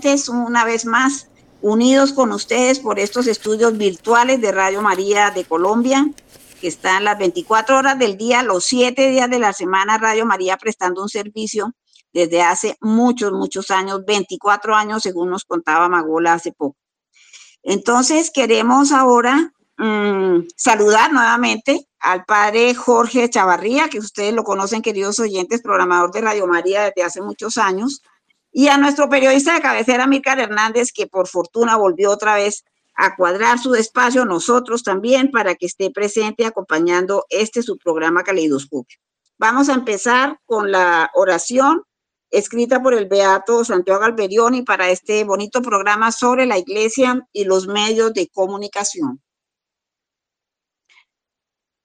oyentes, una vez más unidos con ustedes por estos estudios virtuales de Radio María de Colombia, que están las 24 horas del día, los 7 días de la semana, Radio María prestando un servicio desde hace muchos, muchos años, 24 años, según nos contaba Magola hace poco. Entonces, queremos ahora mm, saludar nuevamente al padre Jorge Chavarría, que ustedes lo conocen, queridos oyentes, programador de Radio María desde hace muchos años, y a nuestro periodista de cabecera, Mícar Hernández, que por fortuna volvió otra vez a cuadrar su espacio, nosotros también, para que esté presente acompañando este su programa Caleidoscopio. Vamos a empezar con la oración escrita por el Beato Santiago Alberioni para este bonito programa sobre la iglesia y los medios de comunicación.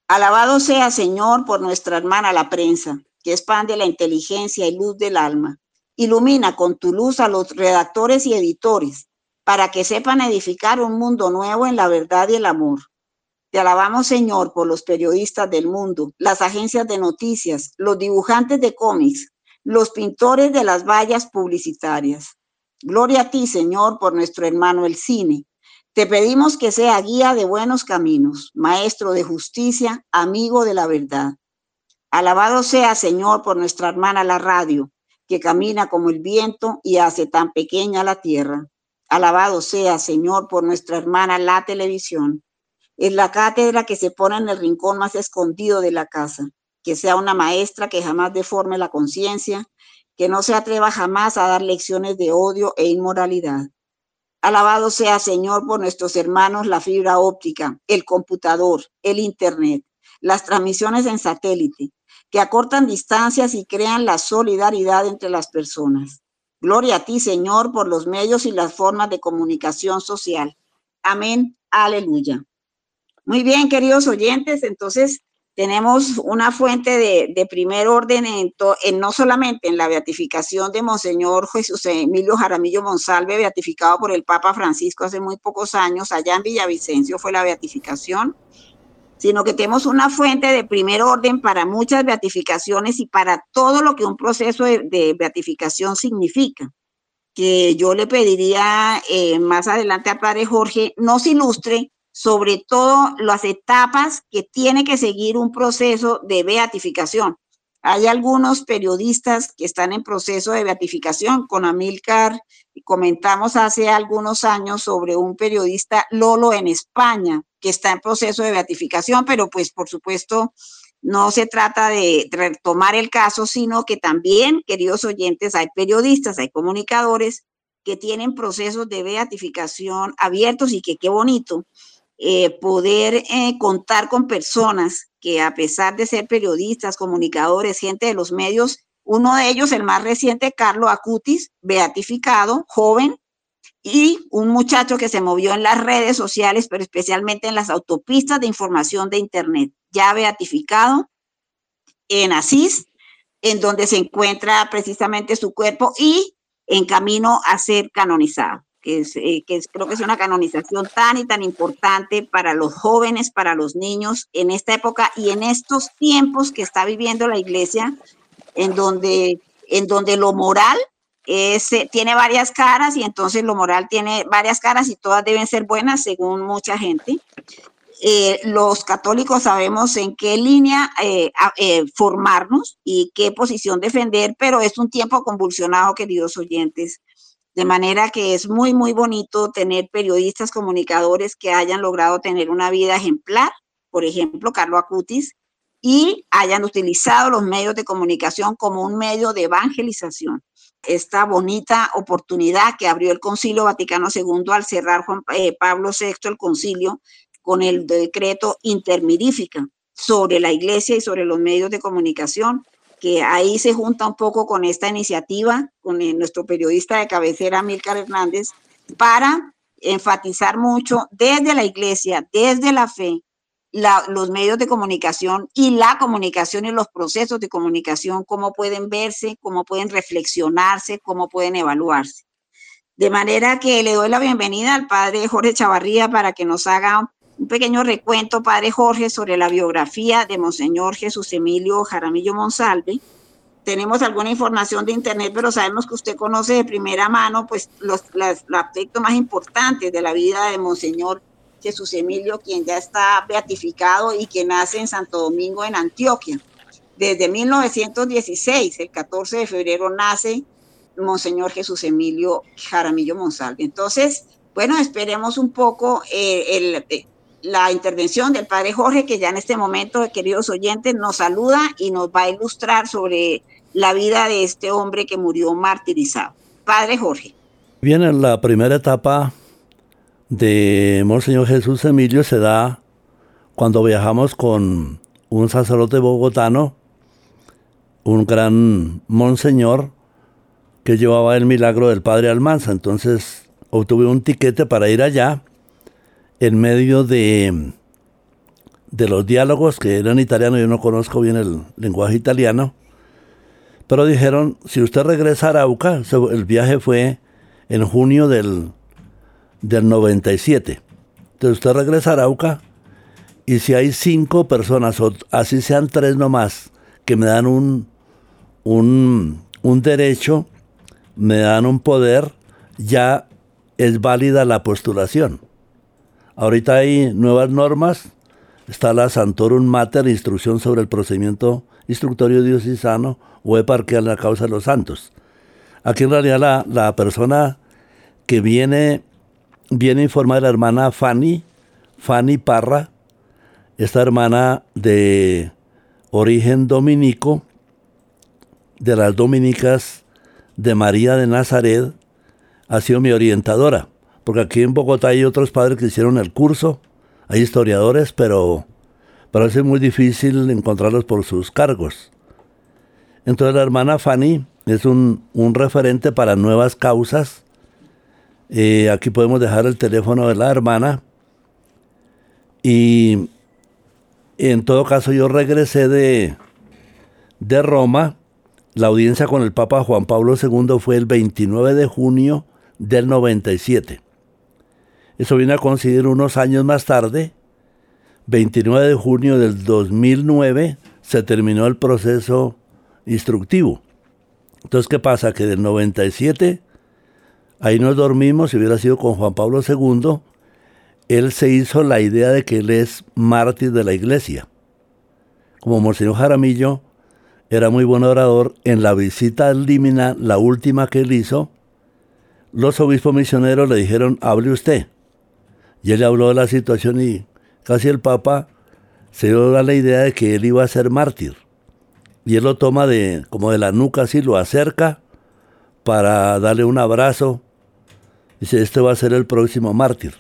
Alabado sea, Señor, por nuestra hermana la prensa, que expande la inteligencia y luz del alma. Ilumina con tu luz a los redactores y editores, para que sepan edificar un mundo nuevo en la verdad y el amor. Te alabamos, Señor, por los periodistas del mundo, las agencias de noticias, los dibujantes de cómics, los pintores de las vallas publicitarias. Gloria a ti, Señor, por nuestro hermano el cine. Te pedimos que sea guía de buenos caminos, maestro de justicia, amigo de la verdad. Alabado sea, Señor, por nuestra hermana la radio, que camina como el viento y hace tan pequeña la tierra. Alabado sea, Señor, por nuestra hermana la televisión. Es la cátedra que se pone en el rincón más escondido de la casa que sea una maestra que jamás deforme la conciencia, que no se atreva jamás a dar lecciones de odio e inmoralidad. Alabado sea, Señor, por nuestros hermanos la fibra óptica, el computador, el Internet, las transmisiones en satélite, que acortan distancias y crean la solidaridad entre las personas. Gloria a ti, Señor, por los medios y las formas de comunicación social. Amén. Aleluya. Muy bien, queridos oyentes, entonces tenemos una fuente de, primer orden en, no solamente en la beatificación de Monseñor Jesús Emilio Jaramillo Monsalve, beatificado por el Papa Francisco hace muy pocos años, allá en Villavicencio fue la beatificación, sino que tenemos una fuente de primer orden para muchas beatificaciones y para todo lo que un proceso de, beatificación significa que yo le pediría eh, más adelante a Padre Jorge nos ilustre sobre todo las etapas que tiene que seguir un proceso de beatificación. Hay algunos periodistas que están en proceso de beatificación. Con Amilcar comentamos hace algunos años sobre un periodista Lolo en España que está en proceso de beatificación, pero pues por supuesto no se trata de retomar el caso, sino que también, queridos oyentes, hay periodistas, hay comunicadores que tienen procesos de beatificación abiertos y que qué bonito eh, poder eh, contar con personas que a pesar de ser periodistas, comunicadores, gente de los medios, uno de ellos, el más reciente, Carlos Acutis, beatificado, joven, y un muchacho que se movió en las redes sociales, pero especialmente en las autopistas de información de Internet, ya beatificado en Asís, en donde se encuentra precisamente su cuerpo y en camino a ser canonizado que, eh, que creo que es una canonización tan y tan importante para los jóvenes, para los niños en esta época y en estos tiempos que está viviendo la iglesia, en donde, en donde lo moral es, eh, tiene varias caras y entonces lo moral tiene varias caras y todas deben ser buenas según mucha gente. Eh, los católicos sabemos en qué línea formarnos y qué posición defender, pero es un tiempo convulsionado, queridos oyentes, de manera que es muy, muy bonito tener periodistas, comunicadores que hayan logrado tener una vida ejemplar, por ejemplo, Carlos Acutis, y hayan utilizado los medios de comunicación como un medio de evangelización. Esta bonita oportunidad que abrió el Concilio Vaticano II al cerrar Juan eh, Pablo VI el concilio con el decreto intermirífica sobre la iglesia y sobre los medios de comunicación, que ahí se junta un poco con esta iniciativa, con nuestro periodista de cabecera, Milcar Hernández, para enfatizar mucho desde la iglesia, desde la fe, los medios de comunicación y la comunicación y los procesos de comunicación, cómo pueden verse, cómo pueden reflexionarse, cómo pueden evaluarse. De manera que le doy la bienvenida al padre Jorge Chavarría para que nos haga un pequeño recuento, Padre Jorge, sobre la biografía de Monseñor Jesús Emilio Jaramillo Monsalve tenemos alguna información de internet, pero sabemos que usted conoce de primera mano pues los, los aspectos más importantes de la vida de Monseñor Jesús Emilio, quien ya está beatificado y que nace en Santo Domingo, en Antioquia. Desde 1916, el 14 de febrero, nace Monseñor Jesús Emilio Jaramillo Monsalve. Entonces, bueno, esperemos un poco eh, eh, la intervención del padre Jorge, que ya en este momento, queridos oyentes, nos saluda y nos va a ilustrar sobre la vida de este hombre que murió martirizado. Padre Jorge. Bien, en la primera etapa de Monseñor Jesús Emilio se da cuando viajamos con un sacerdote bogotano, un gran monseñor que llevaba el milagro del Padre Almanza. Entonces obtuve un tiquete para ir allá en medio de, de los diálogos que eran italianos, yo no conozco bien el lenguaje italiano, pero dijeron, si usted regresa a Arauca, el viaje fue en junio del, del 97. Entonces usted regresa a Arauca y si hay cinco personas, así sean tres nomás, que me dan un, un, un derecho, me dan un poder, ya es válida la postulación. Ahorita hay nuevas normas, está la Santorum Mater, instrucción sobre el procedimiento instructorio diocesano o a la causa de los santos. Aquí en realidad la, la persona que viene, viene a informar la hermana Fanny, Fanny Parra, esta hermana de origen dominico, de las dominicas de María de Nazaret, ha sido mi orientadora. Porque aquí en Bogotá hay otros padres que hicieron el curso, hay historiadores, pero parece muy difícil encontrarlos por sus cargos. Entonces la hermana Fanny es un, referente para nuevas causas. Eh, aquí podemos dejar el teléfono de la hermana. Y en todo caso yo regresé de, de Roma. La audiencia con el Papa Juan Pablo II fue el 29 de junio del 97. Eso viene a coincidir unos años más tarde, 29 de junio del 2009, se terminó el proceso instructivo. Entonces, ¿qué pasa? Que del 97, ahí nos dormimos, si hubiera sido con Juan Pablo II, él se hizo la idea de que él es mártir de la iglesia. Como Monseñor Jaramillo era muy buen orador, en la visita al Límina, la última que él hizo, los obispos misioneros le dijeron, hable usted. Y él habló de la situación y casi el Papa se dio la idea de que él iba a ser mártir y él lo toma de, como de la nuca así, lo acerca para darle un abrazo. Dice, este va a ser el próximo mártir.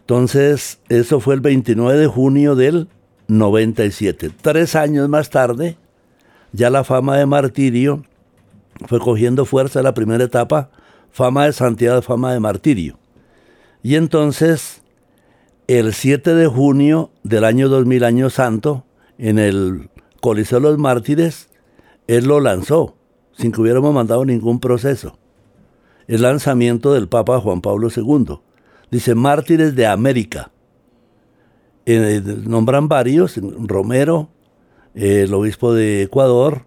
Entonces, eso fue el 29 de junio del 97. Tres años más tarde, ya la fama de martirio fue cogiendo fuerza en la primera etapa, fama de santidad, fama de martirio. Y entonces, el 7 de junio del año 2000, año santo, en el Coliseo de los Mártires, él lo lanzó, sin que hubiéramos mandado ningún proceso. El lanzamiento del Papa Juan Pablo II. Dice Mártires de América. Nombran varios, Romero, el obispo de Ecuador,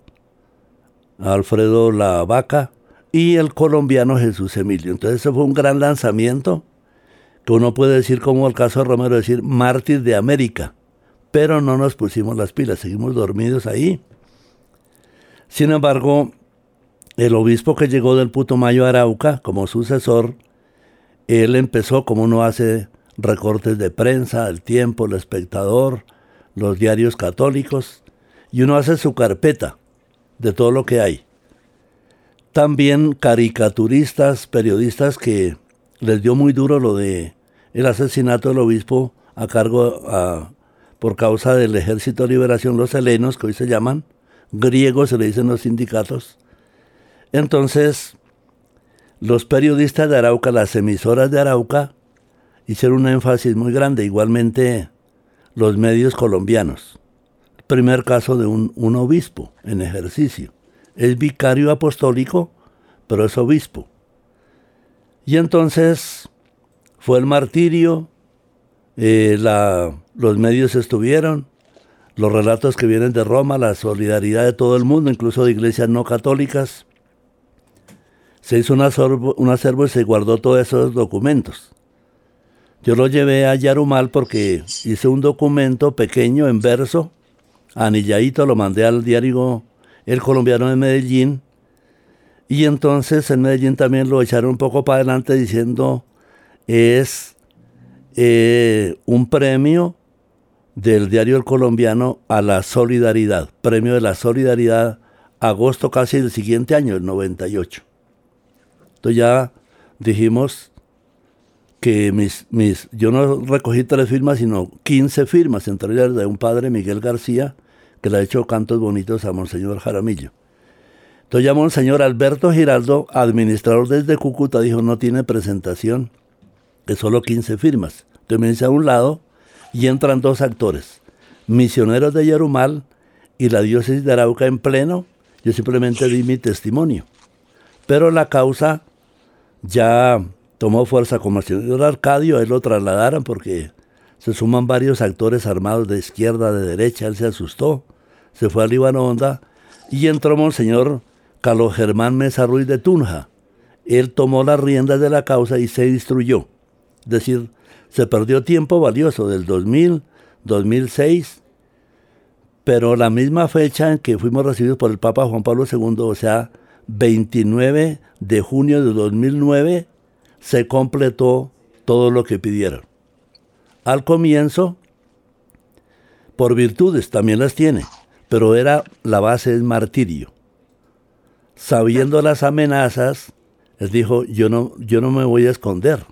Alfredo La Vaca y el colombiano Jesús Emilio. Entonces ese fue un gran lanzamiento que uno puede decir como el caso de Romero, decir mártir de América pero no nos pusimos las pilas, seguimos dormidos ahí. Sin embargo, el obispo que llegó del Putumayo Arauca como sucesor, él empezó como uno hace recortes de prensa, el tiempo, el espectador, los diarios católicos, y uno hace su carpeta de todo lo que hay. También caricaturistas, periodistas que les dio muy duro lo de el asesinato del obispo a cargo por causa del Ejército de Liberación, los helenos, que hoy se llaman, griegos se le dicen los sindicatos. Entonces, los periodistas de Arauca, las emisoras de Arauca, hicieron un énfasis muy grande, igualmente los medios colombianos. Primer caso de un, obispo en ejercicio. Es vicario apostólico, pero es obispo. Y entonces fue el martirio, eh, los medios estuvieron, los relatos que vienen de Roma, la solidaridad de todo el mundo, incluso de iglesias no católicas. Se hizo un acervo, un acervo y se guardó todos esos documentos. Yo lo llevé a Yarumal porque hice un documento pequeño en verso, anilladito, lo mandé al diario El Colombiano de Medellín, y entonces en Medellín también lo echaron un poco para adelante diciendo es eh, un premio del diario El Colombiano a la solidaridad, premio de la solidaridad, agosto casi del siguiente año, el 98. Entonces ya dijimos que mis, mis, yo no recogí tres firmas, sino 15 firmas, entre ellas de un padre, Miguel García, que le ha hecho cantos bonitos a Monseñor Jaramillo. Entonces ya Monseñor Alberto Giraldo, administrador desde Cúcuta, dijo no tiene presentación, que solo 15 firmas. Entonces me dice a un lado, y entran dos actores, misioneros de Yarumal y la diócesis de Arauca en pleno. Yo simplemente di mi testimonio. Pero la causa ya tomó fuerza como el señor Arcadio, él lo trasladaron porque se suman varios actores armados de izquierda, de derecha, él se asustó, se fue a Libanonda y entró Monseñor Carlos Germán Mesa Ruiz de Tunja. Él tomó las riendas de la causa y se instruyó. Es decir, se perdió tiempo valioso del 2000, 2006, pero la misma fecha en que fuimos recibidos por el Papa Juan Pablo II, o sea, 29 de junio de 2009, se completó todo lo que pidieron. Al comienzo, por virtudes también las tiene, pero era la base del martirio. Sabiendo las amenazas, él dijo, yo no, yo no me voy a esconder.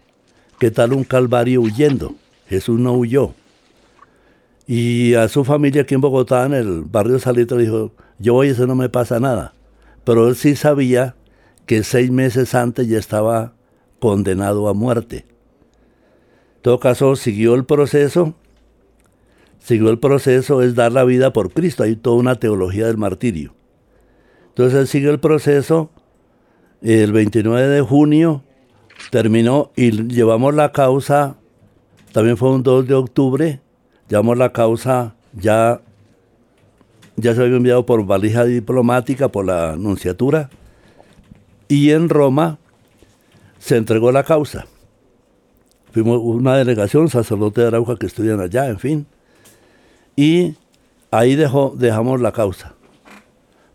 ¿Qué tal un Calvario huyendo? Jesús no huyó. Y a su familia aquí en Bogotá, en el barrio Salitre, dijo, yo voy, eso no me pasa nada. Pero él sí sabía que seis meses antes ya estaba condenado a muerte. En todo caso, siguió el proceso. Siguió el proceso, es dar la vida por Cristo. Hay toda una teología del martirio. Entonces él siguió el proceso. El 29 de junio terminó y llevamos la causa, también fue un 2 de octubre, llevamos la causa ya, ya se había enviado por valija diplomática, por la anunciatura, y en Roma se entregó la causa. Fuimos una delegación, sacerdote de Arauca que estudian allá, en fin, y ahí dejó, dejamos la causa.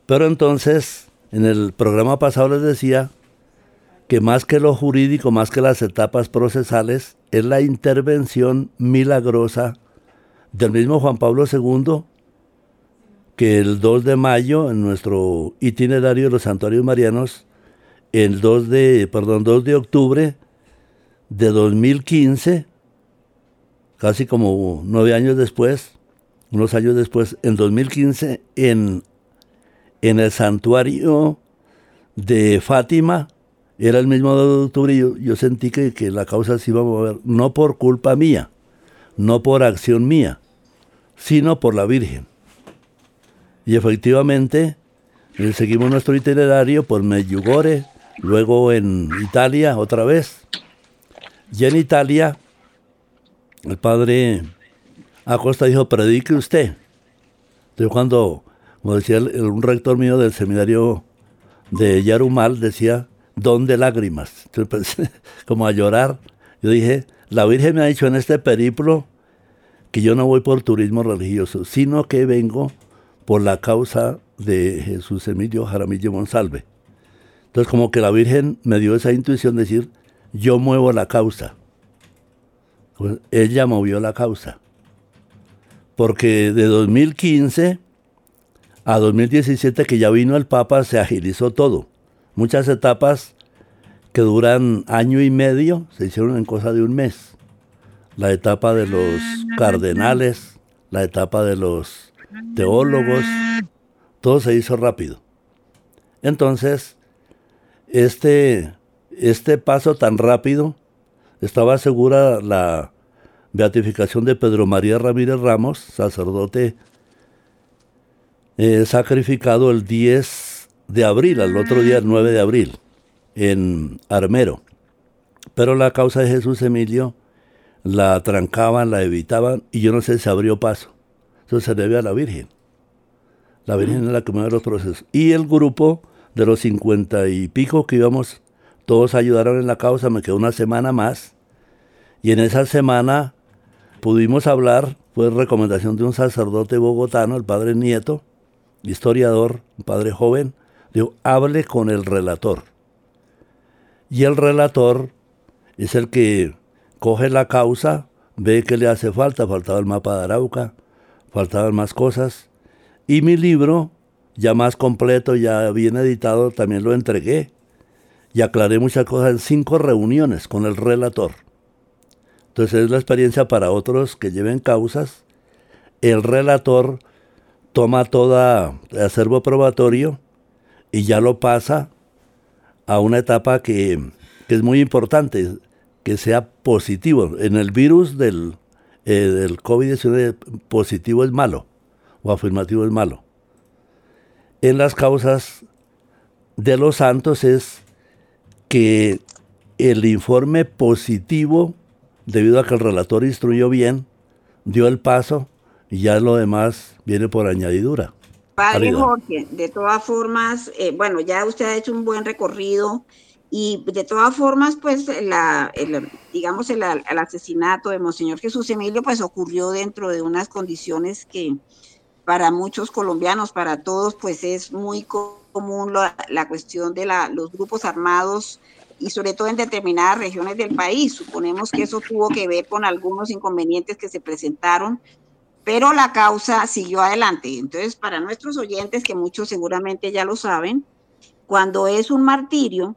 Pero entonces, en el programa pasado les decía que más que lo jurídico, más que las etapas procesales, es la intervención milagrosa del mismo Juan Pablo II, que el 2 de mayo, en nuestro itinerario de los santuarios marianos, el 2 de, perdón, 2 de octubre de 2015, casi como nueve años después, unos años después, en 2015, en, en el santuario de Fátima, era el mismo 2 de octubre y yo, sentí que, que, la causa se iba a mover, no por culpa mía, no por acción mía, sino por la Virgen. Y efectivamente, seguimos nuestro itinerario por Medjugorje, luego en Italia otra vez. Y en Italia, el padre Acosta dijo, predique usted. Entonces cuando, como decía un rector mío del seminario de Yarumal, decía, don de lágrimas. Entonces, como a llorar. Yo dije, la Virgen me ha dicho en este periplo que yo no voy por turismo religioso, sino que vengo por la causa de Jesús Emilio Jaramillo Monsalve. Entonces como que la Virgen me dio esa intuición de decir, yo muevo la causa. Pues, ella movió la causa. Porque de 2015 a 2017 que ya vino el Papa se agilizó todo muchas etapas que duran año y medio se hicieron en cosa de un mes. La etapa de los cardenales, la etapa de los teólogos, todo se hizo rápido. Entonces, este, este paso tan rápido estaba segura la beatificación de Pedro María Ramírez Ramos, sacerdote eh, sacrificado el 10 de abril, al otro día, el 9 de abril, en Armero. Pero la causa de Jesús Emilio la trancaban, la evitaban y yo no sé si abrió paso. Eso se debe a la Virgen. La Virgen es la que mueve los procesos. Y el grupo de los cincuenta y pico que íbamos, todos ayudaron en la causa, me quedó una semana más. Y en esa semana pudimos hablar, fue recomendación de un sacerdote bogotano, el padre Nieto, historiador, un padre joven, dijo, hable con el relator. Y el relator es el que coge la causa, ve que le hace falta, faltaba el mapa de Arauca, faltaban más cosas, y mi libro, ya más completo, ya bien editado, también lo entregué, y aclaré muchas cosas en cinco reuniones con el relator. Entonces es la experiencia para otros que lleven causas. El relator toma todo el acervo probatorio y ya lo pasa a una etapa que, es muy importante, que sea positivo. En el virus del, eh, del COVID-19 positivo es malo o afirmativo es malo. En las causas de los santos es que el informe positivo, debido a que el relator instruyó bien, dio el paso y ya lo demás viene por añadidura. Padre Jorge, de todas formas, eh, bueno, ya usted ha hecho un buen recorrido y de todas formas, pues, la, el, digamos, el, el, asesinato de Monseñor Jesús Emilio, pues ocurrió dentro de unas condiciones que para muchos colombianos, para todos, pues es muy común la, la cuestión de la, los grupos armados y sobre todo en determinadas regiones del país. Suponemos que eso tuvo que ver con algunos inconvenientes que se presentaron pero la causa siguió adelante. Entonces, para nuestros oyentes, que muchos seguramente ya lo saben, cuando es un martirio,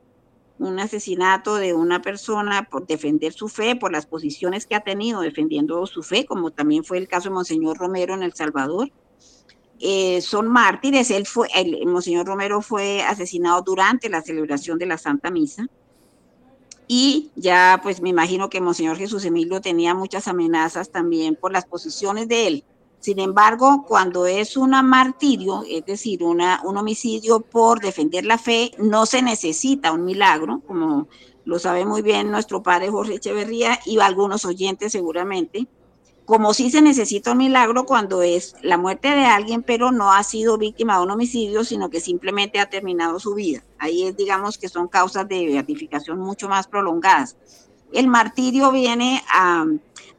un asesinato de una persona por defender su fe, por las posiciones que ha tenido defendiendo su fe, como también fue el caso de Monseñor Romero en El Salvador, eh, son mártires. Él fue, el, Monseñor Romero fue asesinado durante la celebración de la Santa Misa y ya pues me imagino que Monseñor Jesús Emilio tenía muchas amenazas también por las posiciones de él. Sin embargo, cuando es un martirio, es decir, una, un homicidio por defender la fe, no se necesita un milagro, como lo sabe muy bien nuestro padre Jorge Echeverría y algunos oyentes seguramente, como si se necesita un milagro cuando es la muerte de alguien, pero no ha sido víctima de un homicidio, sino que simplemente ha terminado su vida. Ahí es, digamos, que son causas de beatificación mucho más prolongadas. El martirio viene a,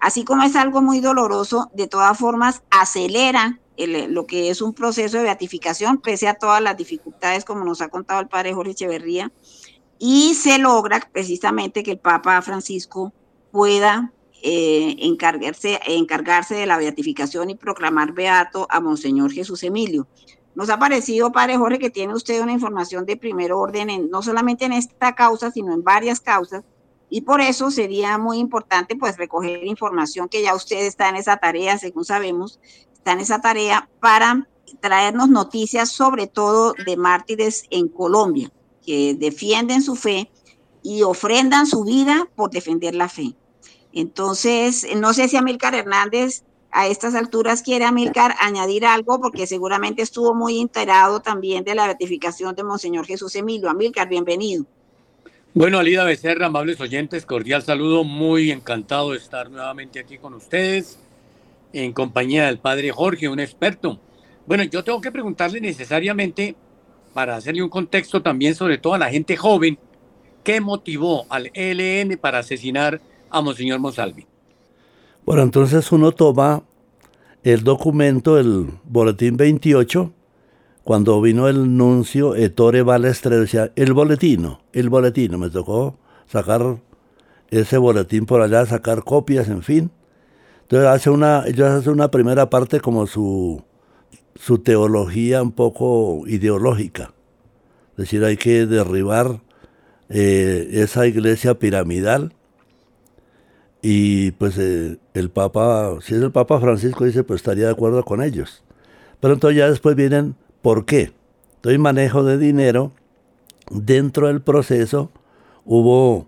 así como es algo muy doloroso, de todas formas acelera lo que es un proceso de beatificación, pese a todas las dificultades, como nos ha contado el padre Jorge Echeverría, y se logra precisamente que el Papa Francisco pueda eh, encargarse, encargarse de la beatificación y proclamar beato a Monseñor Jesús Emilio. Nos ha parecido, Padre Jorge, que tiene usted una información de primer orden, en, no solamente en esta causa, sino en varias causas, y por eso sería muy importante pues recoger información que ya usted está en esa tarea, según sabemos, está en esa tarea para traernos noticias sobre todo de mártires en Colombia, que defienden su fe y ofrendan su vida por defender la fe. Entonces, no sé si Amílcar Hernández a estas alturas quiere Amílcar añadir algo, porque seguramente estuvo muy enterado también de la ratificación de Monseñor Jesús Emilio. Amílcar, bienvenido. Bueno, Alida Becerra, amables oyentes, cordial saludo, muy encantado de estar nuevamente aquí con ustedes, en compañía del padre Jorge, un experto. Bueno, yo tengo que preguntarle necesariamente, para hacerle un contexto también, sobre todo a la gente joven, ¿qué motivó al ELN para asesinar a Monseñor Monsalvi. Bueno, entonces uno toma el documento, el boletín 28, cuando vino el nuncio Ettore Balestre, decía, el boletino, el boletino, me tocó sacar ese boletín por allá, sacar copias, en fin. Entonces hace una, ellos hacen una primera parte como su, su teología un poco ideológica. Es decir, hay que derribar eh, esa iglesia piramidal y pues eh, el Papa, si es el Papa Francisco, dice, pues estaría de acuerdo con ellos. Pero entonces ya después vienen, ¿por qué? Entonces manejo de dinero, dentro del proceso hubo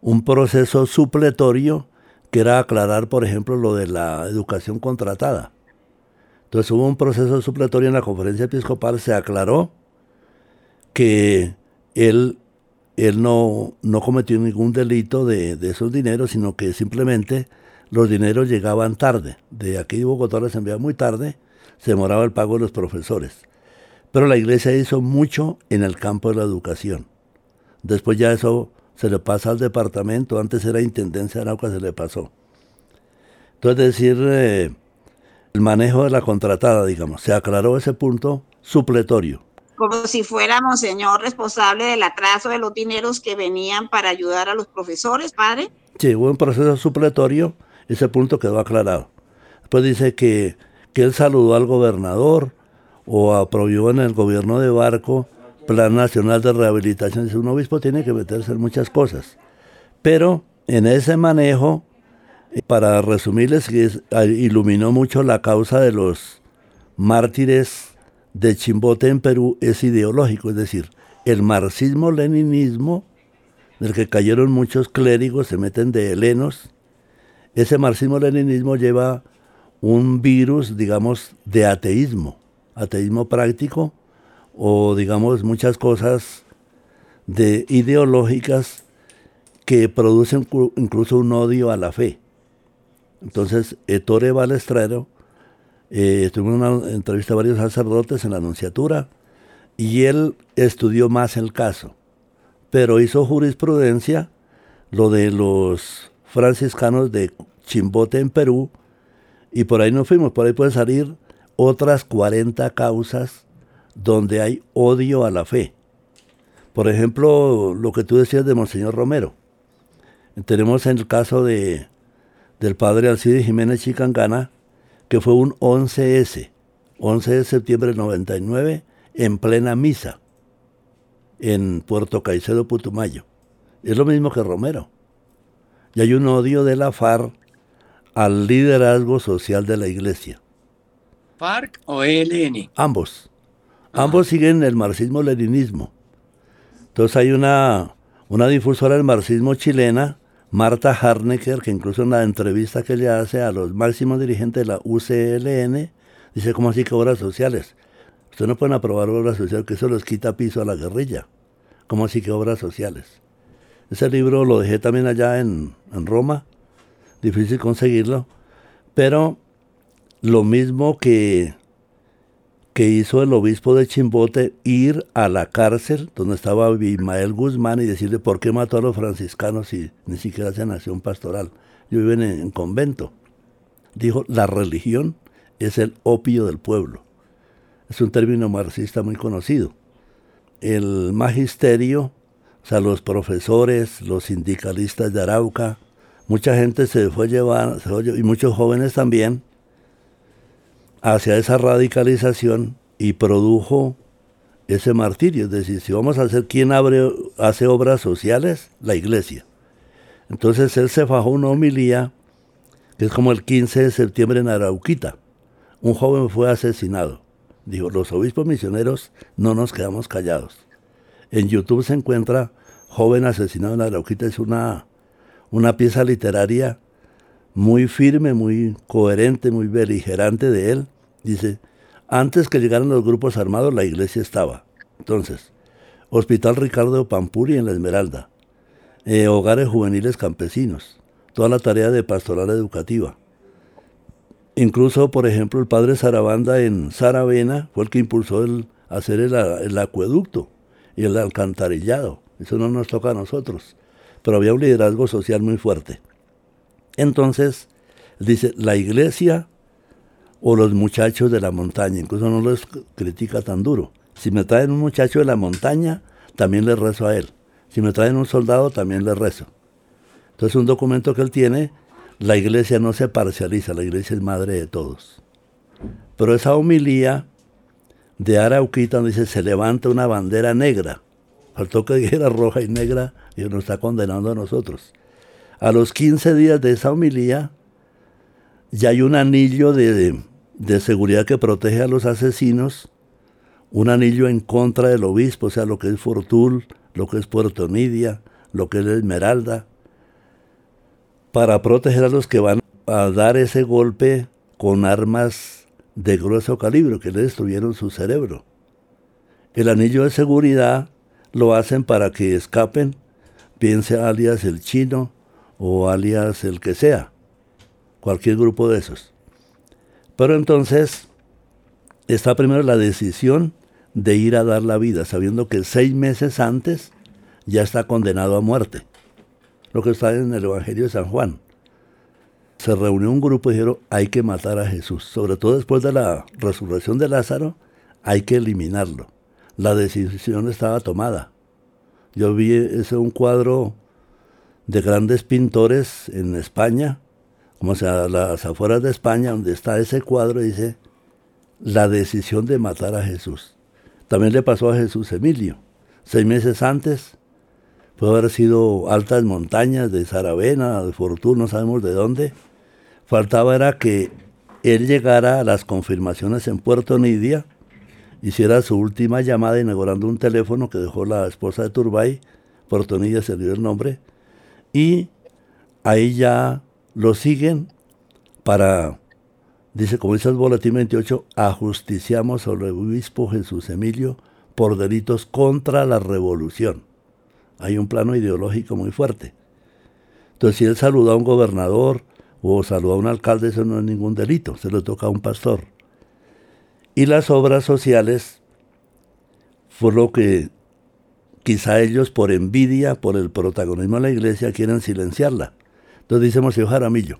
un proceso supletorio que era aclarar, por ejemplo, lo de la educación contratada. Entonces hubo un proceso supletorio en la conferencia episcopal, se aclaró que él él no, no cometió ningún delito de, esos dineros, sino que simplemente los dineros llegaban tarde. De aquí de Bogotá les enviaba muy tarde, se demoraba el pago de los profesores. Pero la iglesia hizo mucho en el campo de la educación. Después ya eso se le pasa al departamento, antes era Intendencia de Arauca, se le pasó. Entonces, decir, eh, el manejo de la contratada, digamos, se aclaró ese punto supletorio. Como si fuéramos, señor, responsable del atraso de los dineros que venían para ayudar a los profesores, padre. Sí, hubo un proceso supletorio, ese punto quedó aclarado. Después dice que, que él saludó al gobernador o aprobó en el gobierno de Barco Plan Nacional de Rehabilitación. Dice, un obispo tiene que meterse en muchas cosas. Pero en ese manejo para resumirles, ah, iluminó mucho la causa de los mártires de Chimbote en Perú, es ideológico, es decir, el marxismo-leninismo, del que cayeron muchos clérigos, se meten de helenos, ese marxismo-leninismo lleva un virus, digamos, de ateísmo, ateísmo práctico, o digamos muchas cosas de ideológicas que producen incluso un odio a la fe. Entonces, Ettore Balestrero, eh, tuvo una entrevista a varios sacerdotes en la Anunciatura y él estudió más el caso, pero hizo jurisprudencia, lo de los franciscanos de Chimbote en Perú, y por ahí nos fuimos, por ahí pueden salir otras 40 causas donde hay odio a la fe. Por ejemplo, lo que tú decías de Monseñor Romero. Tenemos en el caso de del padre Alcide Jiménez Chicangana, que fue un 11S, 11 de septiembre del 99, en plena misa, en Puerto Caicedo, Putumayo. Es lo mismo que Romero. Y hay un odio de la FARC al liderazgo social de la iglesia. ¿FARC o ELN? Ambos. Ambos siguen el marxismo-leninismo. Entonces hay una, una difusora del marxismo chilena Marta Harnecker, que incluso en la entrevista que le hace a los máximos dirigentes de la UCLN, dice, ¿cómo así que obras sociales? Ustedes no pueden aprobar obras sociales, que eso les quita piso a la guerrilla. ¿Cómo así que obras sociales? Ese libro lo dejé también allá en, en Roma, difícil conseguirlo, pero lo mismo que que hizo el obispo de Chimbote ir a la cárcel donde estaba Ismael Guzmán y decirle por qué mató a los franciscanos si ni siquiera hacen acción pastoral. Yo viven en, convento. Dijo, la religión es el opio del pueblo. Es un término marxista muy conocido. El magisterio, o sea, los profesores, los sindicalistas de Arauca, mucha gente se fue llevar, y muchos jóvenes también, hacia esa radicalización y produjo ese martirio. Es decir, si vamos a hacer quién abre, hace obras sociales, la iglesia. Entonces él se fajó una homilía que es como el 15 de septiembre en Arauquita. Un joven fue asesinado. Dijo, los obispos misioneros no nos quedamos callados. En YouTube se encuentra Joven asesinado en Arauquita. Es una, una pieza literaria muy firme, muy coherente, muy beligerante de él. Dice, antes que llegaran los grupos armados, la iglesia estaba. Entonces, Hospital Ricardo Pampuri en La Esmeralda, eh, hogares juveniles campesinos, toda la tarea de pastoral educativa. Incluso, por ejemplo, el padre Sarabanda en Saravena fue el que impulsó el hacer el acueducto y el alcantarillado. Eso no nos toca a nosotros. Pero había un liderazgo social muy fuerte. Entonces, dice, la iglesia o los muchachos de la montaña, incluso no los critica tan duro. Si me traen un muchacho de la montaña, también le rezo a él. Si me traen un soldado, también le rezo. Entonces, un documento que él tiene, la iglesia no se parcializa, la iglesia es madre de todos. Pero esa homilía de Arauquita donde dice, se levanta una bandera negra. Faltó que dijera roja y negra y nos está condenando a nosotros. A los 15 días de esa homilía, ya hay un anillo de, seguridad que protege a los asesinos, un anillo en contra del obispo, o sea, lo que es Fortul, lo que es Puerto Nidia, lo que es Esmeralda, para proteger a los que van a dar ese golpe con armas de grueso calibre que le destruyeron su cerebro. El anillo de seguridad lo hacen para que escapen, piense alias el chino, o alias el que sea. cualquier grupo de esos. Pero entonces está primero la decisión de ir a dar la vida, sabiendo que seis meses antes ya está condenado a muerte. Lo que está en el Evangelio de San Juan. Se reunió un grupo y dijeron, hay que matar a Jesús. Sobre todo después de la resurrección de Lázaro, hay que eliminarlo. La decisión estaba tomada. Yo vi ese un cuadro de grandes pintores en España, como sea las afueras de España, donde está ese cuadro, dice, la decisión de matar a Jesús. También le pasó a Jesús Emilio. Seis meses antes, puede haber sido altas montañas de Saravena, de Fortuna, no sabemos de dónde. Faltaba era que él llegara a las confirmaciones en Puerto Nidia, hiciera su última llamada inaugurando un teléfono que dejó la esposa de Turbay, Puerto Nidia se dio el nombre, y ahí ya lo siguen para, dice, como dice el boletín 28, ajusticiamos al obispo Jesús Emilio por delitos contra la revolución. Hay un plano ideológico muy fuerte. Entonces, si él saluda a un gobernador o saluda a un alcalde, eso no es ningún delito, se lo toca a un pastor. Y las obras sociales fue lo que quizá ellos por envidia, por el protagonismo de la iglesia, quieren silenciarla. Entonces dice Monseñor Jaramillo,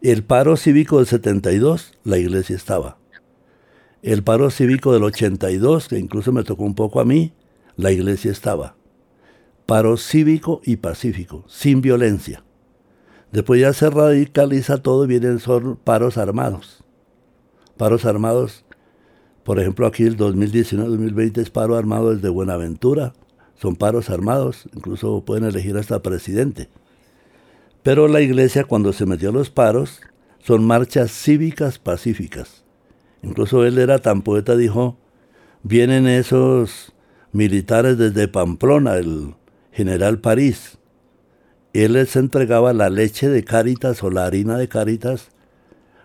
el paro cívico del 72, la iglesia estaba. El paro cívico del 82, que incluso me tocó un poco a mí, la iglesia estaba. Paro cívico y pacífico, sin violencia. Después ya se radicaliza todo y vienen son paros armados. Paros armados por ejemplo, aquí el 2019-2020 es paro armado desde Buenaventura. Son paros armados, incluso pueden elegir hasta presidente. Pero la iglesia cuando se metió a los paros son marchas cívicas pacíficas. Incluso él era tan poeta, dijo, vienen esos militares desde Pamplona, el general París. Él les entregaba la leche de Cáritas o la harina de Cáritas,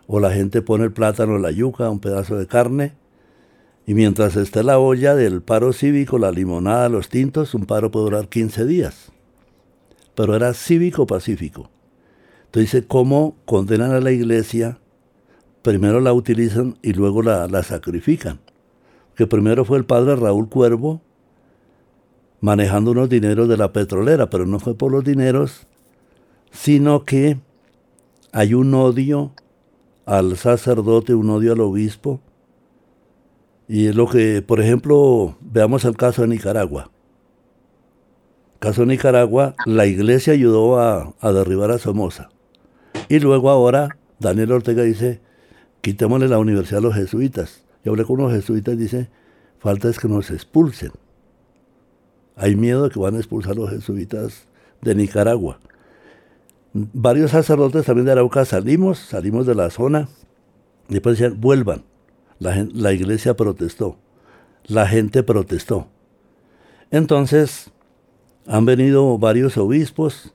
o la gente pone el plátano, la yuca, un pedazo de carne, y mientras esté la olla del paro cívico, la limonada, los tintos, un paro puede durar 15 días. Pero era cívico-pacífico. Entonces ¿cómo condenan a la iglesia? Primero la utilizan y luego la, la sacrifican. Que primero fue el padre Raúl Cuervo manejando unos dineros de la petrolera, pero no fue por los dineros, sino que hay un odio al sacerdote, un odio al obispo, y es lo que, por ejemplo, veamos el caso de Nicaragua. Caso de Nicaragua, la iglesia ayudó a, derribar a Somoza. Y luego ahora Daniel Ortega dice, quitémosle la universidad a los jesuitas. Yo hablé con unos jesuitas y dice, falta es que nos expulsen. Hay miedo de que van a expulsar a los jesuitas de Nicaragua. Varios sacerdotes también de Arauca salimos, salimos de la zona, y después decían, vuelvan. La, iglesia protestó, la gente protestó. Entonces, han venido varios obispos,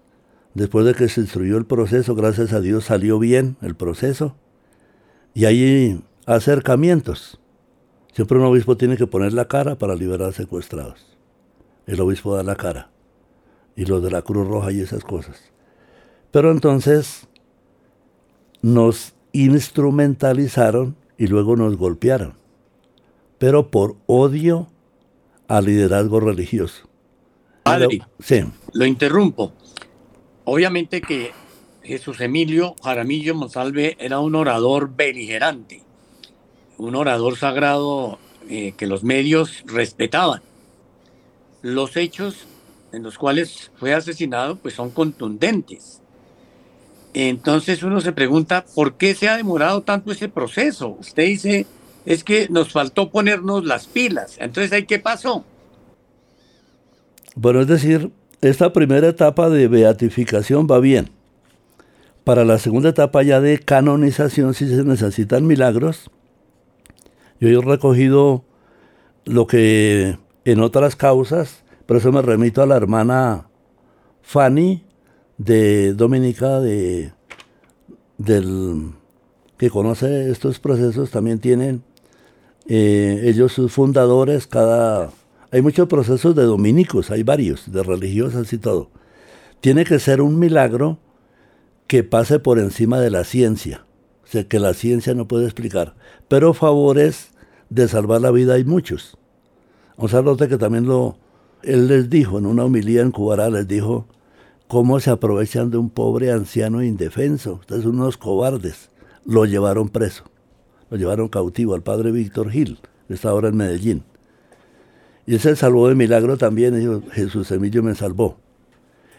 después de que se instruyó el proceso, gracias a Dios salió bien el proceso, y hay acercamientos. Siempre un obispo tiene que poner la cara para liberar secuestrados. El obispo da la cara. Y los de la Cruz Roja y esas cosas. Pero entonces nos instrumentalizaron y luego nos golpearon, pero por odio al liderazgo religioso. Padre, sí. lo interrumpo. Obviamente que Jesús Emilio Jaramillo Monsalve era un orador beligerante, un orador sagrado eh, que los medios respetaban. Los hechos en los cuales fue asesinado pues son contundentes. Entonces uno se pregunta, ¿por qué se ha demorado tanto ese proceso? Usted dice, es que nos faltó ponernos las pilas. Entonces, ¿ahí qué pasó? Bueno, es decir, esta primera etapa de beatificación va bien. Para la segunda etapa ya de canonización, si se necesitan milagros, yo he recogido lo que en otras causas, por eso me remito a la hermana Fanny, de Dominica de, del, que conoce estos procesos también tienen eh, ellos sus fundadores, cada... Hay muchos procesos de dominicos, hay varios, de religiosas y todo. Tiene que ser un milagro que pase por encima de la ciencia, o sea, que la ciencia no puede explicar, pero favores de salvar la vida hay muchos. Un sacerdote que también lo, él les dijo en una homilía en Cubará, les dijo, cómo se aprovechan de un pobre anciano indefenso, son unos cobardes. Lo llevaron preso, lo llevaron cautivo al padre Víctor Gil, que está ahora en Medellín. Y ese salvó de milagro también, Jesús Emilio me salvó.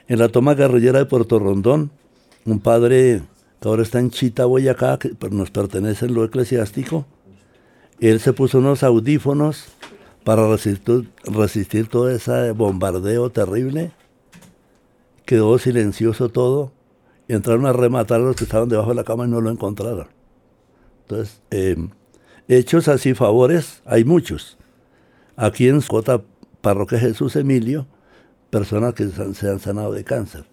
En la toma guerrillera de Puerto Rondón, un padre que ahora está en Chita, Boyacá, que nos pertenece en lo eclesiástico, él se puso unos audífonos para resistir, resistir todo ese bombardeo terrible. Quedó silencioso todo. Y entraron a rematar a los que estaban debajo de la cama y no lo encontraron. Entonces, em, hechos así, favores, hay muchos. Aquí en Cota, Parroquia Jesús Emilio, personas que se han sanado de cáncer.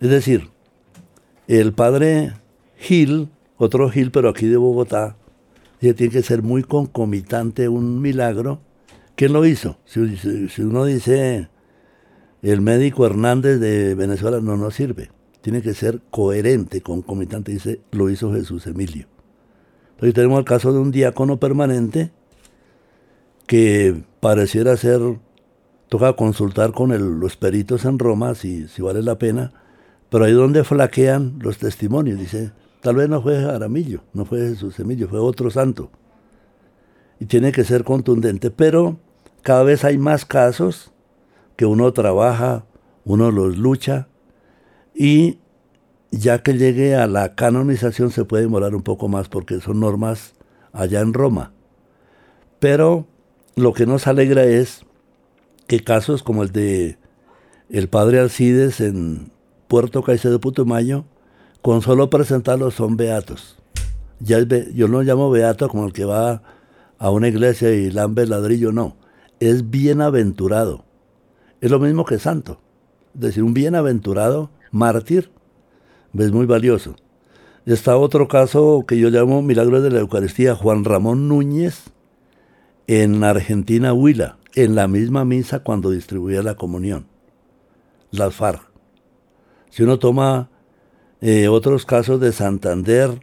Es decir, el padre Gil, otro Gil, pero aquí de Bogotá, tiene que ser muy concomitante un milagro. ¿Quién lo hizo? Si, uno dice el médico Hernández de Venezuela, no nos sirve. Tiene que ser coherente, concomitante. Dice, lo hizo Jesús Emilio. Entonces tenemos el caso de un diácono permanente que pareciera ser, toca consultar con los peritos en Roma si, si vale la pena, pero ahí donde flaquean los testimonios, dice, Tal vez no fue Aramillo, no fue Jesús Emilio, fue otro santo. Y tiene que ser contundente, pero cada vez hay más casos que uno trabaja, uno los lucha y ya que llegue a la canonización se puede demorar un poco más porque son normas allá en Roma. Pero lo que nos alegra es que casos como el de el padre Alcides en Puerto Caicedo Putumayo con solo presentarlos son beatos. Yo no llamo beato como el que va a una iglesia y lambe el ladrillo, no. Es bienaventurado. Es lo mismo que santo. Es decir, un bienaventurado mártir es muy valioso. Está otro caso que yo llamo Milagro de la Eucaristía, Juan Ramón Núñez, en Argentina, Huila, en la misma misa cuando distribuía la comunión, las FARC. Si uno toma eh, otros casos de Santander,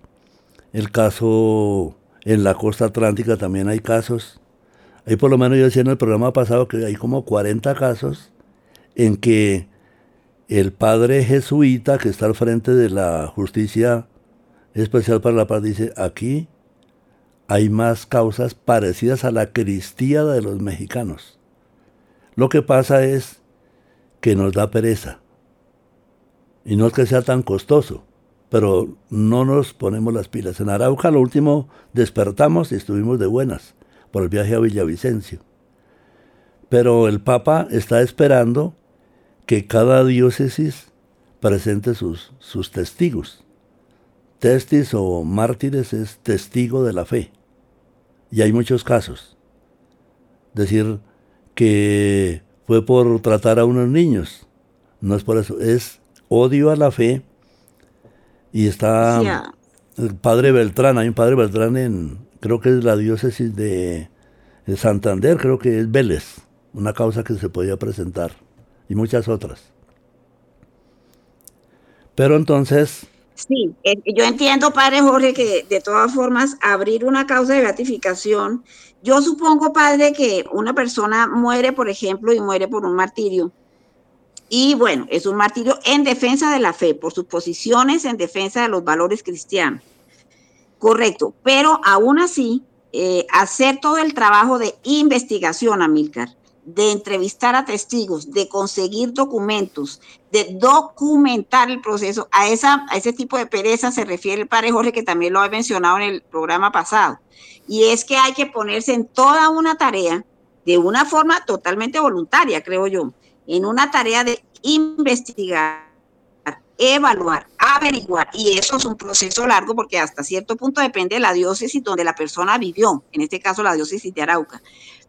el caso en la costa atlántica también hay casos. Ahí por lo menos yo decía en el programa pasado que hay como 40 casos en que el padre jesuita que está al frente de la justicia especial para la paz dice, aquí hay más causas parecidas a la cristiada de los mexicanos. Lo que pasa es que nos da pereza. Y no es que sea tan costoso, pero no nos ponemos las pilas. En Arauca lo último despertamos y estuvimos de buenas por el viaje a Villavicencio. Pero el Papa está esperando que cada diócesis presente sus, sus testigos. Testis o mártires es testigo de la fe. Y hay muchos casos. Decir que fue por tratar a unos niños. No es por eso, es odio a la fe. Y está el padre Beltrán, hay un padre Beltrán en, creo que es la diócesis de, Santander, creo que es Vélez, una causa que se podía presentar, y muchas otras. Pero entonces... Sí, eh, yo entiendo, padre Jorge, que de todas formas abrir una causa de gratificación, yo supongo, padre, que una persona muere, por ejemplo, y muere por un martirio y bueno, es un martirio en defensa de la fe, por sus posiciones en defensa de los valores cristianos. Correcto, pero aún así, eh, hacer todo el trabajo de investigación, Amílcar, de entrevistar a testigos, de conseguir documentos, de documentar el proceso, a, esa, a ese tipo de pereza se refiere el padre Jorge, que también lo ha mencionado en el programa pasado. Y es que hay que ponerse en toda una tarea de una forma totalmente voluntaria, creo yo en una tarea de investigar, evaluar, averiguar, y eso es un proceso largo porque hasta cierto punto depende de la diócesis donde la persona vivió, en este caso la diócesis de Arauca.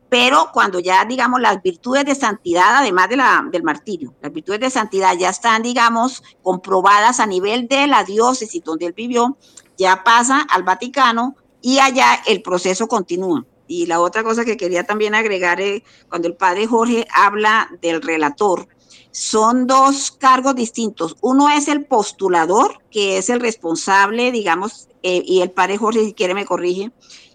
Pero cuando ya, digamos, las virtudes de santidad, además de la, del martirio, las virtudes de santidad ya están, digamos, comprobadas a nivel de la diócesis donde él vivió, ya pasa al Vaticano y allá el proceso continúa. Y la otra cosa que quería también agregar, es cuando el padre Jorge habla del relator, son dos cargos distintos. Uno es el postulador, que es el responsable, digamos, eh, y el padre Jorge, si quiere, me corrige,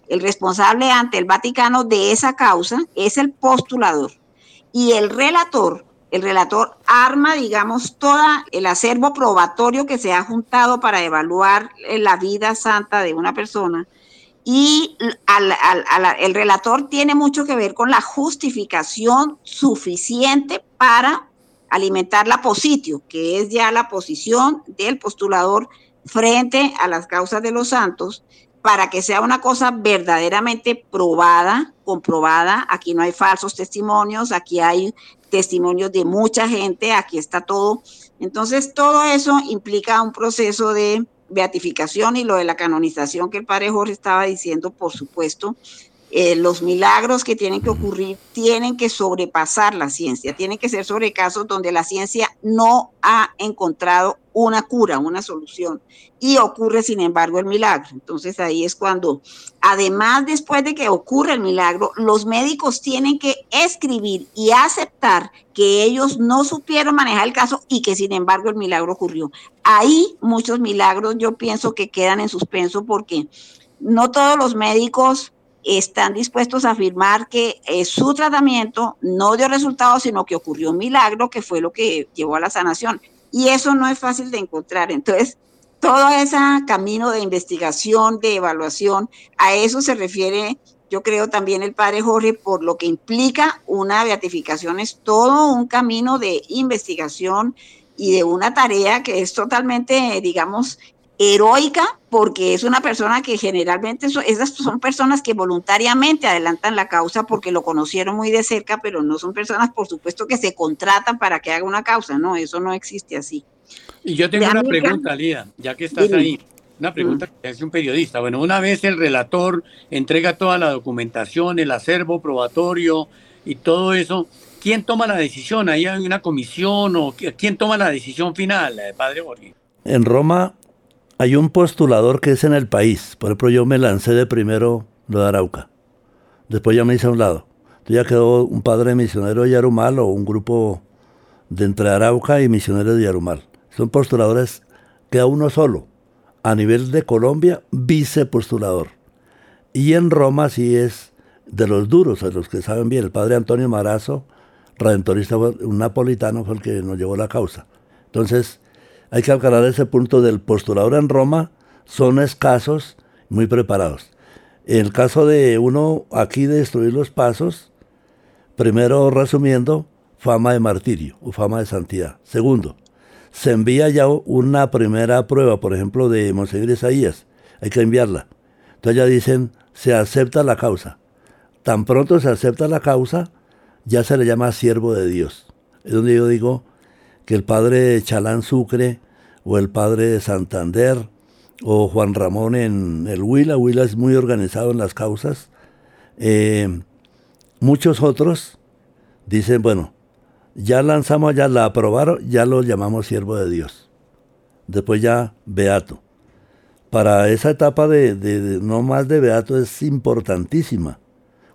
el responsable ante el Vaticano de esa causa es el postulador. Y el relator, el relator arma, digamos, todo el acervo probatorio que se ha juntado para evaluar eh, la vida santa de una persona. Y el relator tiene mucho que ver con la justificación suficiente para alimentar la positio, que es ya la posición del postulador frente a las causas de los santos, para que sea una cosa verdaderamente probada, comprobada. Aquí no hay falsos testimonios, aquí hay testimonios de mucha gente, aquí está todo. Entonces, todo eso implica un proceso de beatificación y lo de la canonización que el padre Jorge estaba diciendo, por supuesto, eh, los milagros que tienen que ocurrir tienen que sobrepasar la ciencia, tienen que ser sobre casos donde la ciencia no ha encontrado una cura, una solución, y ocurre sin embargo el milagro. Entonces ahí es cuando, además después de que ocurre el milagro, los médicos tienen que escribir y aceptar que ellos no supieron manejar el caso y que sin embargo el milagro ocurrió. Ahí muchos milagros yo pienso que quedan en suspenso porque no todos los médicos están dispuestos a afirmar que eh, su tratamiento no dio resultados, sino que ocurrió un milagro que fue lo que llevó a la sanación. Y eso no es fácil de encontrar. Entonces, todo ese camino de investigación, de evaluación, a eso se refiere, yo creo también el padre Jorge, por lo que implica una beatificación, es todo un camino de investigación y de una tarea que es totalmente, digamos, heroica porque es una persona que generalmente esas son personas que voluntariamente adelantan la causa porque lo conocieron muy de cerca, pero no son personas, por supuesto, que se contratan para que haga una causa, no, eso no existe así. Y yo tengo una pregunta, Lía, ya que estás ahí, una pregunta que hace un periodista. Bueno, una vez el relator entrega toda la documentación, el acervo probatorio y todo eso, ¿quién toma la decisión? ¿Ahí hay una comisión o quién toma la decisión final, padre Jorge? En Roma hay un postulador que es en el país. Por ejemplo, yo me lancé de primero lo de Arauca. Después ya me hice a un lado. Entonces ya quedó un padre misionero de Yarumal o un grupo de entre Arauca y misioneros de Yarumal. Son postuladores, queda uno solo. A nivel de Colombia, vicepostulador. Y en Roma sí es de los duros, de los que saben bien. El padre Antonio Marazo, redentorista, un napolitano, fue el que nos llevó la causa. Entonces, hay que aclarar ese punto del postulador en Roma, son escasos, muy preparados. En el caso de uno aquí de destruir los pasos, primero resumiendo, fama de martirio o fama de santidad. Segundo, se envía ya una primera prueba, por ejemplo, de Monseñor Isaías, hay que enviarla. Entonces ya dicen, se acepta la causa. Tan pronto se acepta la causa, ya se le llama siervo de Dios. Es donde yo digo, que el padre Chalán Sucre o el padre Santander o Juan Ramón en el Huila. Huila es muy organizado en las causas. Eh, muchos otros dicen, bueno, ya lanzamos, ya la aprobaron, ya lo llamamos siervo de Dios. Después ya beato. Para esa etapa de, no más de beato es importantísima.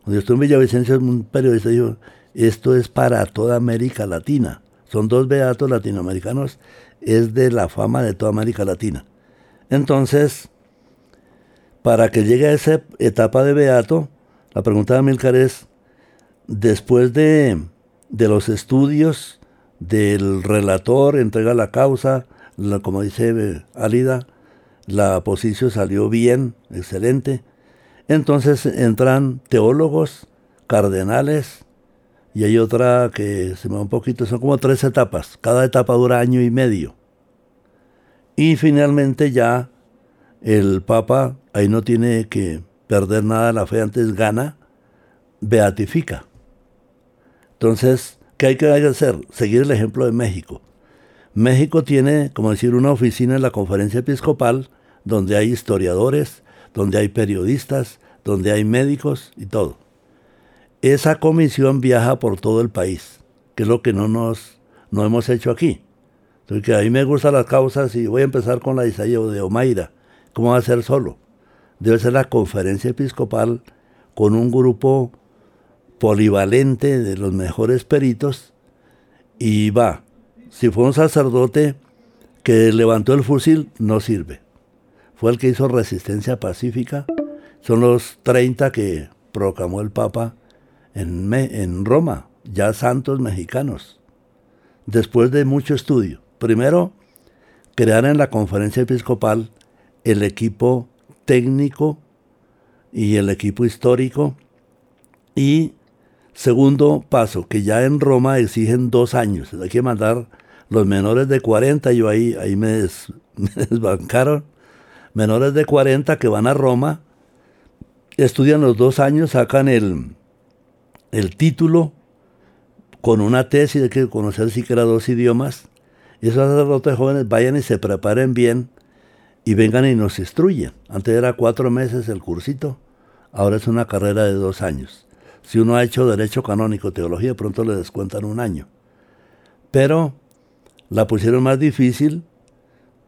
Cuando yo estuve en Villavicencio, un periodista dijo, esto es para toda América Latina son dos beatos latinoamericanos, es de la fama de toda América Latina. Entonces, para que llegue a esa etapa de beato, la pregunta de Amilcar es, después de, de los estudios del relator, entrega la causa, como dice eh, Alida, la posición salió bien, excelente. Entonces entran teólogos, cardenales, y hay otra que se me va un poquito, son como tres etapas, cada etapa dura año y medio. Y finalmente ya el Papa ahí no tiene que perder nada la fe, antes gana, beatifica. Entonces, ¿qué hay que hacer? Seguir el ejemplo de México. México tiene, como decir, una oficina en la conferencia episcopal donde hay historiadores, donde hay periodistas, donde hay médicos y todo. Esa comisión viaja por todo el país, que es lo que no nos no hemos hecho aquí. Entonces, a mí me gustan las causas y voy a empezar con la de de Omaira. ¿Cómo va a ser solo? Debe ser la conferencia episcopal con un grupo polivalente de los mejores peritos y va si fue un sacerdote que levantó el fusil, no sirve. Fue el que hizo resistencia pacífica. Son los 30 que proclamó el Papa en, en Roma, ya santos mexicanos. Después de mucho estudio. Primero, crear en la conferencia episcopal el equipo técnico y el equipo histórico. Y segundo paso, que ya en Roma exigen dos años. Hay que mandar los menores de 40, yo ahí, ahí me, desbancaron. Menores de 40 que van a Roma, estudian los dos años, sacan el, el título con una tesis, de que conocer siquiera dos idiomas. Y esos sacerdotes jóvenes vayan y se preparen bien y vengan y nos instruyen. Antes era cuatro meses el cursito, ahora es una carrera de dos años. Si uno ha hecho derecho canónico, teología, pronto le descuentan un año. Pero la pusieron más difícil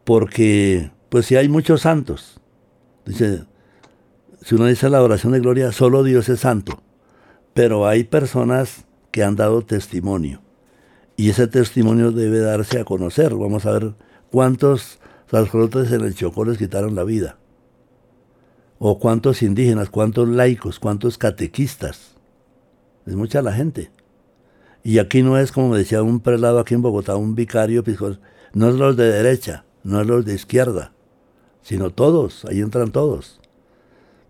porque, pues si hay muchos santos. Dice, si uno dice la oración de gloria, solo Dios es santo. Pero hay personas que han dado testimonio. Y ese testimonio debe darse a conocer. Vamos a ver cuántos sacerdotes en el Chocó les quitaron la vida. O cuántos indígenas, cuántos laicos, cuántos catequistas. Es mucha la gente. Y aquí no es como decía un prelado aquí en Bogotá, un vicario no es los de derecha, no es los de izquierda, sino todos, ahí entran todos.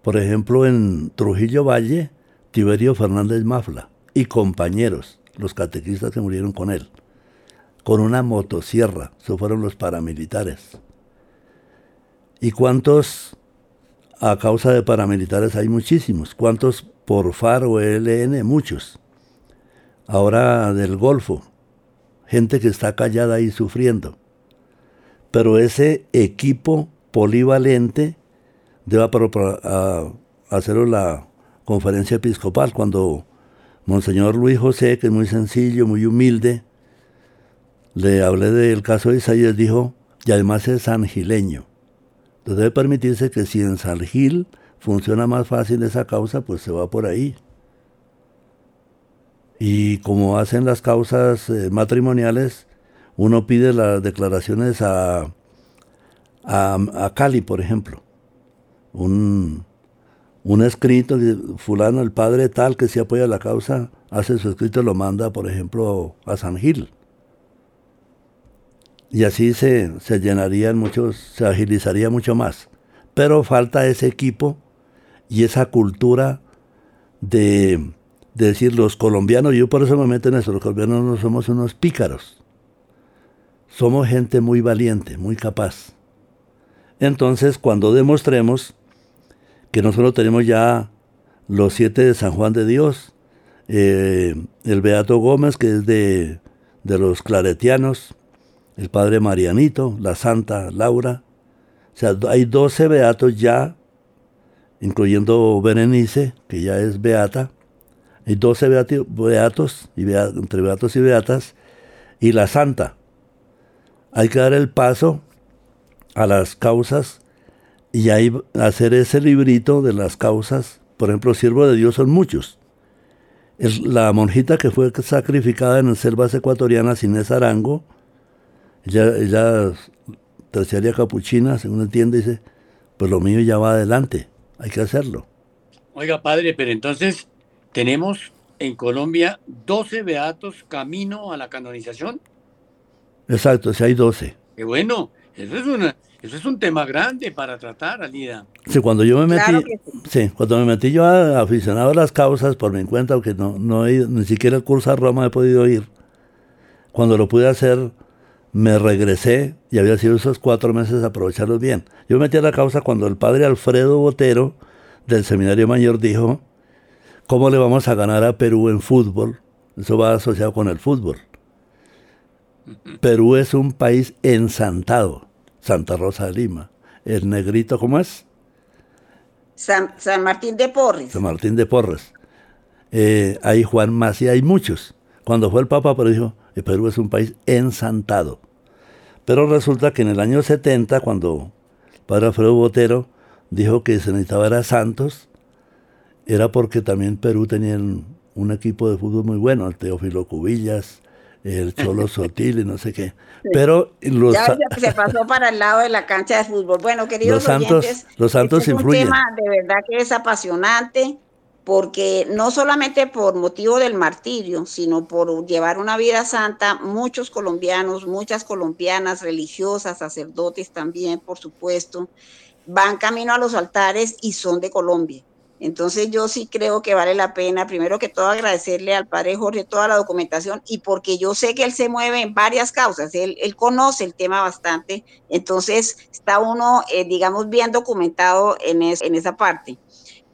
Por ejemplo, en Trujillo Valle, Tiberio Fernández Mafla y compañeros, los catequistas que murieron con él, con una motosierra, eso fueron los paramilitares. ¿Y cuántos a causa de paramilitares hay muchísimos? ¿Cuántos por FAR o ELN? Muchos. Ahora del Golfo, gente que está callada ahí sufriendo. Pero ese equipo polivalente debe hacerlo la conferencia episcopal cuando Monseñor Luis José, que es muy sencillo, muy humilde, le hablé del caso de Isaías, dijo, y además es sangileño. Entonces debe permitirse que si en San Gil funciona más fácil esa causa, pues se va por ahí. Y como hacen las causas eh, matrimoniales, uno pide las declaraciones a, a Cali, por ejemplo. Un, un escrito, fulano, el padre tal que se apoya la causa, hace su escrito y lo manda, por ejemplo, a San Gil. Y así se, se llenarían muchos, se agilizaría mucho más. Pero falta ese equipo y esa cultura de, decir los colombianos, yo por eso me meto en eso, los colombianos no somos unos pícaros. Somos gente muy valiente, muy capaz. Entonces, cuando demostremos que nosotros tenemos ya los siete de San Juan de Dios, eh, el Beato Gómez, que es de, de los claretianos, el Padre Marianito, la Santa Laura. O sea, hay 12 beatos ya, incluyendo Berenice, que ya es beata. Hay 12 beatos, y entre beatos y beatas, y la Santa. Hay que dar el paso a las causas y ahí hacer ese librito de las causas. Por ejemplo, siervo de Dios son muchos. Es la monjita que fue sacrificada en selvas ecuatorianas, Inés Arango, ella, ella terciaria capuchina, según entiende, dice, pues lo mío ya va adelante, hay que hacerlo. Oiga, padre, pero entonces tenemos en Colombia 12 beatos camino a la canonización. Exacto, si hay 12. Qué bueno, eso es una, eso es un tema grande para tratar, Alida. Sí, cuando yo me metí, sí. cuando me metí yo a, aficionado a las causas por mi cuenta, aunque no, no he ido, ni siquiera el curso a Roma he podido ir. Cuando lo pude hacer, me regresé y había sido esos cuatro meses aprovecharlos bien. Yo me metí a la causa cuando el padre Alfredo Botero del Seminario Mayor dijo, ¿cómo le vamos a ganar a Perú en fútbol? Eso va asociado con el fútbol. Perú es un país ensantado Santa Rosa de Lima. El negrito, ¿cómo es? San, Martín de Porres. San Martín de Porres. Eh, hay Juan Macía, hay muchos. Cuando fue el Papa, pero dijo, el Perú es un país ensantado. Pero resulta que en el año 70, cuando el padre Alfredo Botero dijo que se necesitaba era santos, era porque también Perú tenía un equipo de fútbol muy bueno, el Teófilo Cubillas, el Cholo Sotil y no sé qué. Pero los ya se pasó para el lado de la cancha de fútbol. Bueno, queridos los santos, oyentes, los santos este es influyen. un tema de verdad que es apasionante porque no solamente por motivo del martirio, sino por llevar una vida santa, muchos colombianos, muchas colombianas religiosas, sacerdotes también, por supuesto, van camino a los altares y son de Colombia. Entonces yo sí creo que vale la pena, primero que todo, agradecerle al padre Jorge toda la documentación y porque yo sé que él se mueve en varias causas, él, conoce el tema bastante, entonces está uno, eh, digamos, bien documentado en esa parte.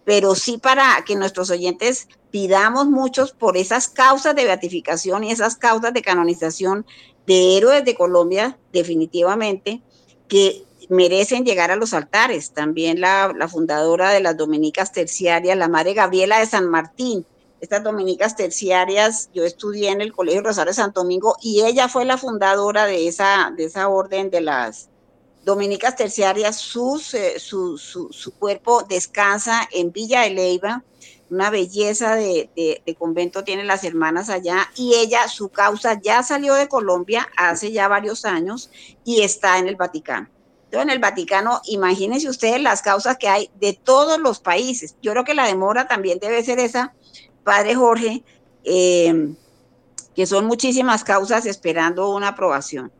Pero sí para que nuestros oyentes pidamos muchos por esas causas de beatificación y esas causas de canonización de héroes de Colombia, definitivamente, que merecen llegar a los altares. También la, fundadora de las dominicas terciarias, la madre Gabriela de San Martín. Estas dominicas terciarias, yo estudié en el Colegio Rosario de Santo Domingo y ella fue la fundadora de esa, de esa orden de las dominicas terciarias. Eh, su, su, su, cuerpo descansa en Villa de Leyva. Una belleza de, de convento tienen las hermanas allá y ella, su causa ya salió de Colombia hace ya varios años y está en el Vaticano en el Vaticano, imagínense ustedes las causas que hay de todos los países. Yo creo que la demora también debe ser esa, Padre Jorge, eh, que son muchísimas causas esperando una aprobación.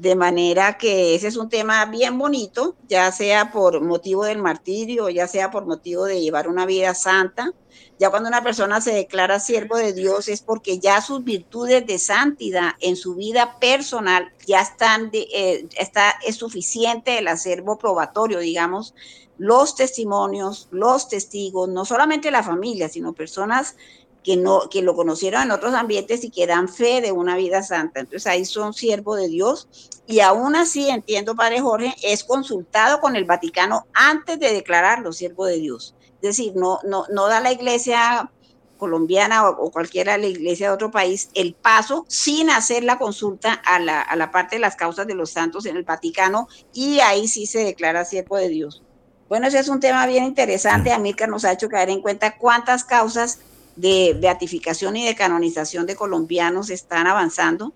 De manera que ese es un tema bien bonito, ya sea por motivo del martirio, ya sea por motivo de llevar una vida santa. Ya cuando una persona se declara siervo de Dios es porque ya sus virtudes de santidad en su vida personal ya están, eh, está, es suficiente el acervo probatorio, digamos, los testimonios, los testigos, no solamente la familia, sino personas que, no, que lo conocieron en otros ambientes y que dan fe de una vida santa. Entonces ahí son siervos de Dios y aún así, entiendo, Padre Jorge, es consultado con el Vaticano antes de declararlo siervo de Dios. Es decir, no, no, no da la iglesia colombiana o, o, cualquiera la iglesia de otro país el paso sin hacer la consulta a la, a la parte de las causas de los santos en el Vaticano y ahí sí se declara siervo de Dios. Bueno, ese es un tema bien interesante. Amílcar nos ha hecho caer en cuenta cuántas causas de beatificación y de canonización de colombianos están avanzando.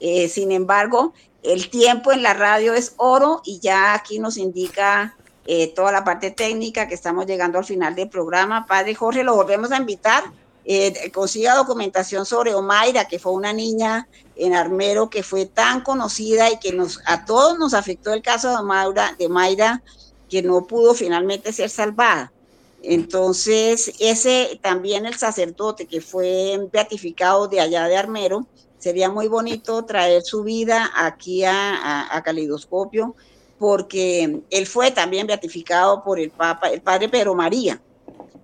Eh, sin embargo, el tiempo en la radio es oro y ya aquí nos indica eh, toda la parte técnica que estamos llegando al final del programa. Padre Jorge, lo volvemos a invitar. Eh, consiga documentación sobre Omaira, que fue una niña en Armero que fue tan conocida y que nos, a todos nos afectó el caso de Omaira, de Mayra, que no pudo finalmente ser salvada. Entonces, ese también el sacerdote que fue beatificado de allá de Armero, sería muy bonito traer su vida aquí a, a, Calidoscopio, porque él fue también beatificado por el Papa, el Padre Pedro María,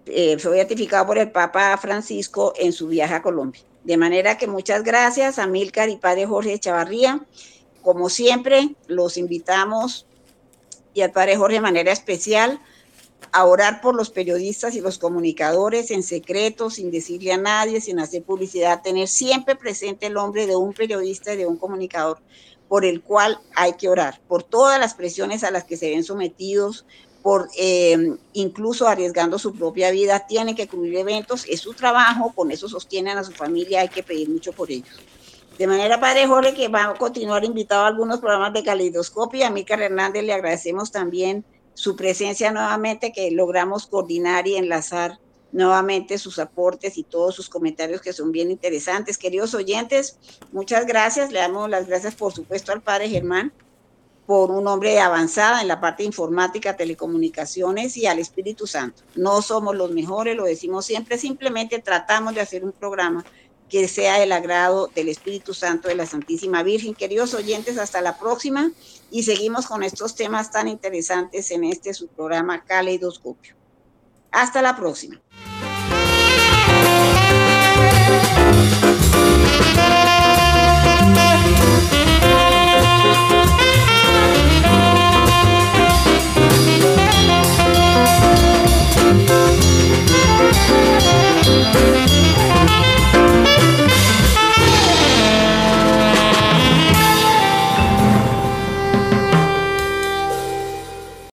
eh, fue beatificado por el Papa Francisco en su viaje a Colombia. De manera que muchas gracias a Milcar y Padre Jorge Chavarría. Como siempre, los invitamos y al Padre Jorge de manera especial a orar por los periodistas y los comunicadores en secreto, sin decirle a nadie, sin hacer publicidad, tener siempre presente el nombre de un periodista y de un comunicador por el cual hay que orar, por todas las presiones a las que se ven sometidos, por eh, incluso arriesgando su propia vida, tienen que cubrir eventos, es su trabajo, con eso sostienen a su familia, hay que pedir mucho por ellos. De manera, Padre Jorge, que va a continuar invitado a algunos programas de calidoscopio, a Mica Hernández le agradecemos también su presencia nuevamente, que logramos coordinar y enlazar nuevamente sus aportes y todos sus comentarios que son bien interesantes. Queridos oyentes, muchas gracias. Le damos las gracias, por supuesto, al padre Germán por un hombre de avanzada en la parte informática, telecomunicaciones y al Espíritu Santo. No somos los mejores, lo decimos siempre, simplemente tratamos de hacer un programa que sea el agrado del Espíritu Santo de la Santísima Virgen. Queridos oyentes, hasta la próxima y seguimos con estos temas tan interesantes en este su programa Caleidoscopio. Hasta la próxima.